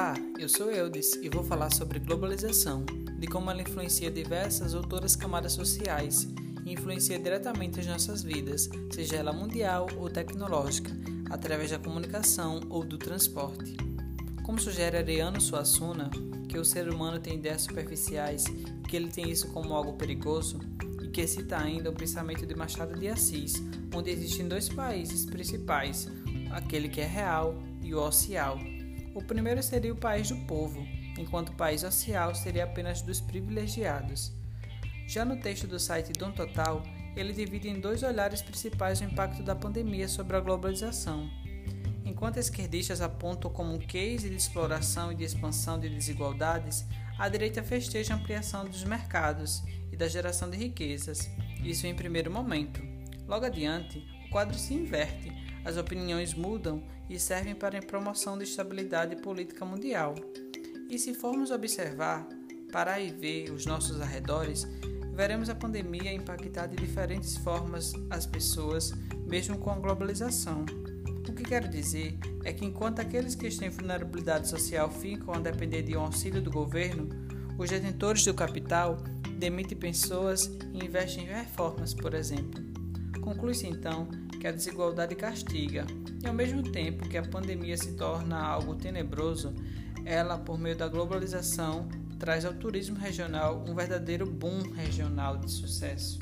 Olá, eu sou Eudes e vou falar sobre globalização, de como ela influencia diversas ou todas as camadas sociais e influencia diretamente as nossas vidas, seja ela mundial ou tecnológica, através da comunicação ou do transporte. Como sugere Ariano Suassuna, que o ser humano tem ideias superficiais e que ele tem isso como algo perigoso, e que cita ainda o pensamento de Machado de Assis, onde existem dois países principais, aquele que é real e o oficial o primeiro seria o país do povo, enquanto o país social seria apenas dos privilegiados. Já no texto do site Dom Total, ele divide em dois olhares principais o impacto da pandemia sobre a globalização. Enquanto esquerdistas apontam como um case de exploração e de expansão de desigualdades, a direita festeja a ampliação dos mercados e da geração de riquezas, isso em primeiro momento. Logo adiante, o quadro se inverte as opiniões mudam e servem para a promoção de estabilidade política mundial. E se formos observar, parar e ver os nossos arredores, veremos a pandemia impactar de diferentes formas as pessoas, mesmo com a globalização. O que quero dizer é que enquanto aqueles que em vulnerabilidade social ficam a depender de um auxílio do governo, os detentores do capital demitem pessoas e investem em reformas, por exemplo. Conclui-se então que a desigualdade castiga, e ao mesmo tempo que a pandemia se torna algo tenebroso, ela, por meio da globalização, traz ao turismo regional um verdadeiro boom regional de sucesso.